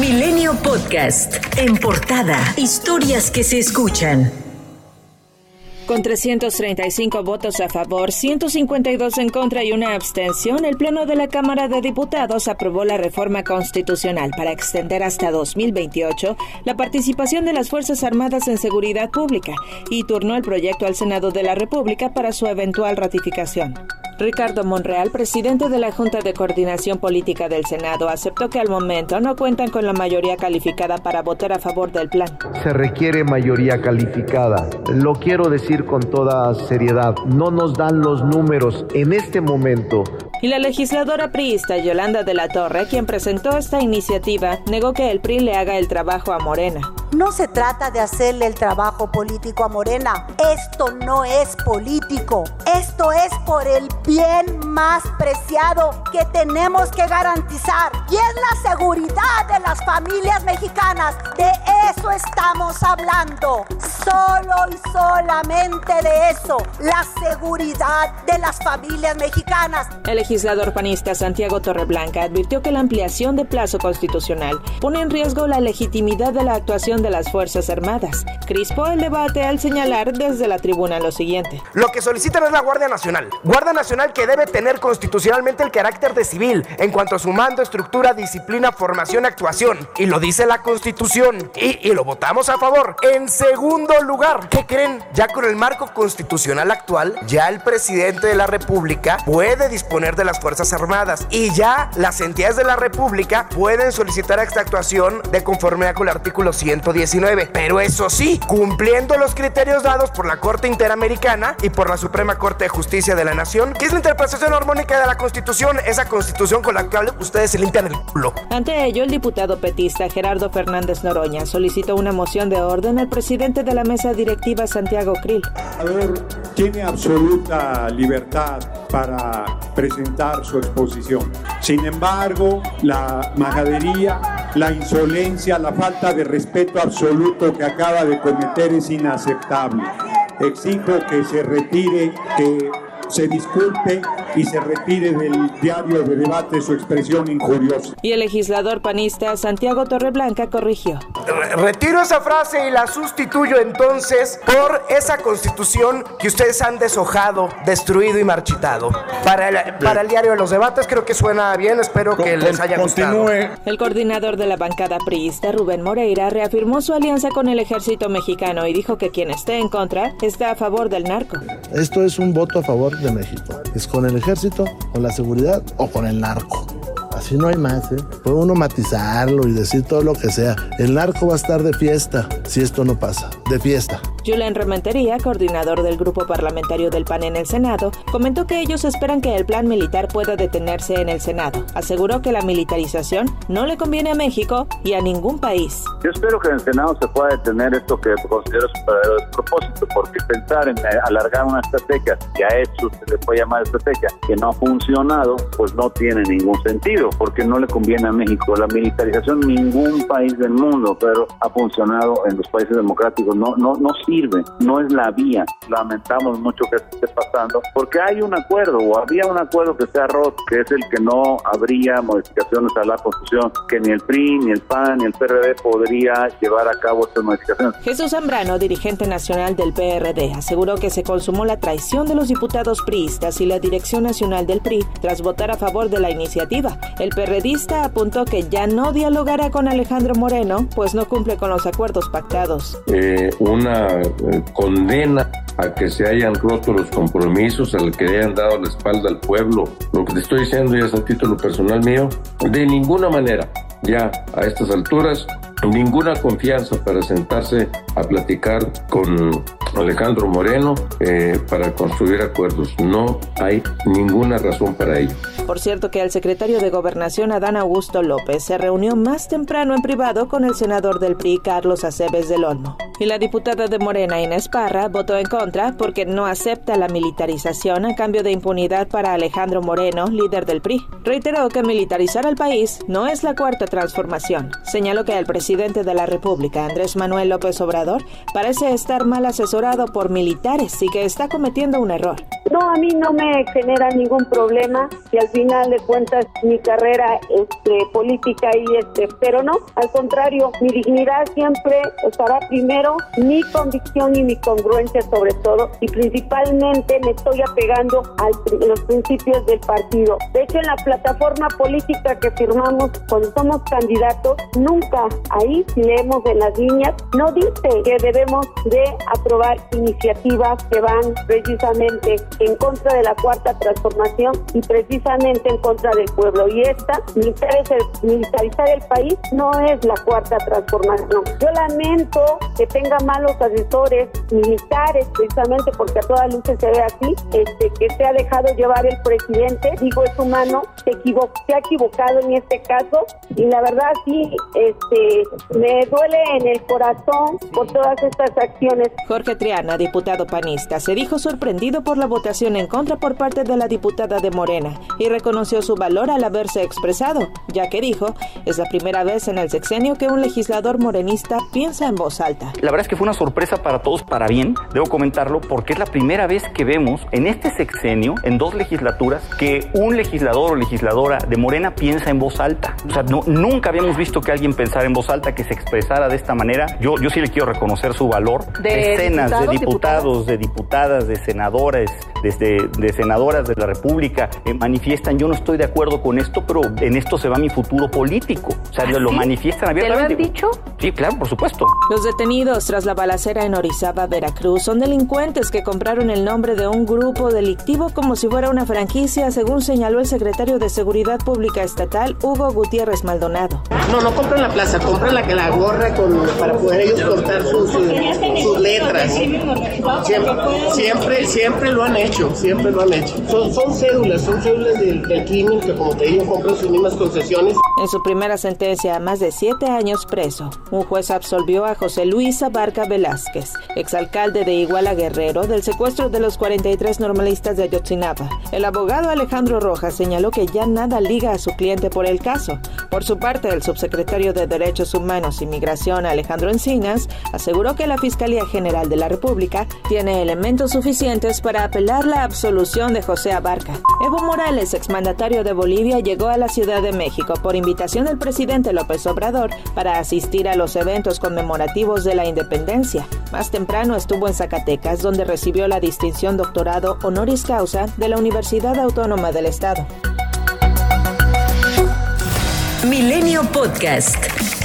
Milenio Podcast. En portada. Historias que se escuchan. Con 335 votos a favor, 152 en contra y una abstención, el Pleno de la Cámara de Diputados aprobó la reforma constitucional para extender hasta 2028 la participación de las Fuerzas Armadas en seguridad pública y turnó el proyecto al Senado de la República para su eventual ratificación. Ricardo Monreal, presidente de la Junta de Coordinación Política del Senado, aceptó que al momento no cuentan con la mayoría calificada para votar a favor del plan. Se requiere mayoría calificada. Lo quiero decir con toda seriedad. No nos dan los números en este momento y la legisladora priista Yolanda de la Torre, quien presentó esta iniciativa, negó que el PRI le haga el trabajo a Morena. No se trata de hacerle el trabajo político a Morena. Esto no es político. Esto es por el bien más preciado que tenemos que garantizar. Y es la seguridad de las familias mexicanas. De eso estamos hablando. Solo y solamente de eso. La seguridad de las familias mexicanas. El legislador panista Santiago Torreblanca advirtió que la ampliación de plazo constitucional pone en riesgo la legitimidad de la actuación de las Fuerzas Armadas. Crispó el debate al señalar desde la tribuna lo siguiente. Lo que solicitan es la Guardia Nacional. Guardia Nacional que debe tener constitucionalmente el carácter de civil en cuanto a su mando, estructura, disciplina, formación, actuación. Y lo dice la Constitución. Y, y lo votamos a favor. En segundo lugar, ¿qué creen? Ya con el marco constitucional actual, ya el presidente de la República puede disponer de las Fuerzas Armadas y ya las entidades de la República pueden solicitar esta actuación de conformidad con el artículo 119. Pero eso sí, cumpliendo los criterios dados por la Corte Interamericana y por la Suprema Corte de Justicia de la Nación, que es la interpretación armónica de la Constitución, esa Constitución con la cual ustedes se limpian el culo. Ante ello, el diputado petista Gerardo Fernández Noroña solicitó una moción de orden al presidente de la mesa directiva Santiago Krill. A ver, tiene absoluta libertad para presentar su exposición. Sin embargo, la majadería, la insolencia, la falta de respeto absoluto que acaba de cometer es inaceptable. Exijo que se retire, que se disculpe y se retire del diario de debate su expresión injuriosa. Y el legislador panista Santiago Torreblanca corrigió. Retiro esa frase y la sustituyo entonces por esa constitución que ustedes han deshojado, destruido y marchitado. Para el, para el diario de los debates creo que suena bien, espero que les haya gustado. El coordinador de la bancada priista, Rubén Moreira, reafirmó su alianza con el ejército mexicano y dijo que quien esté en contra está a favor del narco. Esto es un voto a favor de México. Es con el ejército, con la seguridad o con el narco. Así no hay más, ¿eh? Puede uno matizarlo y decir todo lo que sea. El narco va a estar de fiesta si esto no pasa. De fiesta. Julen Rementería, coordinador del grupo parlamentario del PAN en el Senado, comentó que ellos esperan que el plan militar pueda detenerse en el Senado. Aseguró que la militarización no le conviene a México y a ningún país. Yo espero que en el Senado se pueda detener esto que considero su verdadero despropósito, porque pensar en alargar una estrategia que ha hecho, se le puede llamar estrategia, que no ha funcionado, pues no tiene ningún sentido, porque no le conviene a México. La militarización ningún país del mundo, pero ha funcionado en los países democráticos. No, no, no sirve, no es la vía. Lamentamos mucho que esté pasando, porque hay un acuerdo, o había un acuerdo que se ha roto, que es el que no habría modificaciones a la Constitución, que ni el PRI, ni el PAN, ni el PRD podría llevar a cabo estas modificaciones. Jesús Zambrano, dirigente nacional del PRD, aseguró que se consumó la traición de los diputados priistas y la dirección nacional del PRI tras votar a favor de la iniciativa. El PRDista apuntó que ya no dialogará con Alejandro Moreno, pues no cumple con los acuerdos pactados. Eh, una eh, condena a que se hayan roto los compromisos, al que hayan dado la espalda al pueblo. Lo que te estoy diciendo ya es a título personal mío, de ninguna manera, ya a estas alturas, ninguna confianza para sentarse a platicar con Alejandro Moreno eh, para construir acuerdos. No hay ninguna razón para ello. Por cierto que el secretario de Gobernación Adán Augusto López se reunió más temprano en privado con el senador del PRI Carlos Aceves del Olmo. Y la diputada de Morena Inés Parra votó en contra porque no acepta la militarización a cambio de impunidad para Alejandro Moreno, líder del PRI. Reiteró que militarizar al país no es la cuarta transformación. Señaló que el presidente de la República, Andrés Manuel López Obrador, parece estar mal asesorado por militares y que está cometiendo un error. No, a mí no me genera ningún problema y al final de cuentas mi carrera este, política y este, pero no, al contrario, mi dignidad siempre estará primero, mi convicción y mi congruencia sobre todo y principalmente me estoy apegando a los principios del partido. De hecho, en la plataforma política que firmamos cuando somos candidatos, nunca ahí, si leemos en las líneas, no dice que debemos de aprobar iniciativas que van precisamente en contra de la cuarta transformación y precisamente en contra del pueblo. Y esta, militarizar el país, no es la cuarta transformación. Yo lamento que tenga malos asesores militares, precisamente porque a todas luces se ve así, este, que se ha dejado llevar el presidente, digo es humano, se, se ha equivocado en este caso y la verdad sí, este, me duele en el corazón por todas estas acciones. Jorge Triana, diputado panista, se dijo sorprendido por la votación en contra por parte de la diputada de Morena y reconoció su valor al haberse expresado, ya que dijo, es la primera vez en el sexenio que un legislador morenista piensa en voz alta. La verdad es que fue una sorpresa para todos, para bien, debo comentarlo, porque es la primera vez que vemos en este sexenio, en dos legislaturas, que un legislador o legisladora de Morena piensa en voz alta. O sea, no, nunca habíamos visto que alguien pensara en voz alta, que se expresara de esta manera. Yo, yo sí le quiero reconocer su valor. De Decenas de diputados, de diputadas, de senadores, desde de senadoras de la República eh, manifiestan, yo no estoy de acuerdo con esto, pero en esto se va mi futuro político. O sea, ¿Ah, lo manifiestan abiertamente. ¿Te lo han dicho? Sí, claro, por supuesto. Los detenidos tras la balacera en Orizaba, Veracruz, son delincuentes que compraron el nombre de un grupo delictivo como si fuera una franquicia, según señaló el secretario de Seguridad Pública Estatal, Hugo Gutiérrez Maldonado. No, no compran la plaza, compran la, la gorra con, para poder ellos cortar sus, sus letras. Siempre, siempre, siempre lo han hecho, siempre lo han hecho. Son, son cédulas, son cédulas del, del crimen que como te digo compran sus mismas concesiones. En su primera sentencia a más de siete años preso, un juez absolvió a José Luis Abarca Velázquez, exalcalde de Iguala Guerrero, del secuestro de los 43 normalistas de Ayotzinapa. El abogado Alejandro Rojas señaló que ya nada liga a su cliente por el caso. Por su parte, el subsecretario de Derechos Humanos y Migración, Alejandro Encinas, aseguró que la Fiscalía General de la República tiene elementos suficientes para apelar la absolución de José Abarca. Evo Morales, exmandatario de Bolivia, llegó a la Ciudad de México por invitación del presidente López Obrador para asistir a los eventos conmemorativos de la independencia. Más temprano estuvo en Zacatecas, donde recibió la distinción doctorado honoris causa de la Universidad Autónoma del Estado. Milenio Podcast.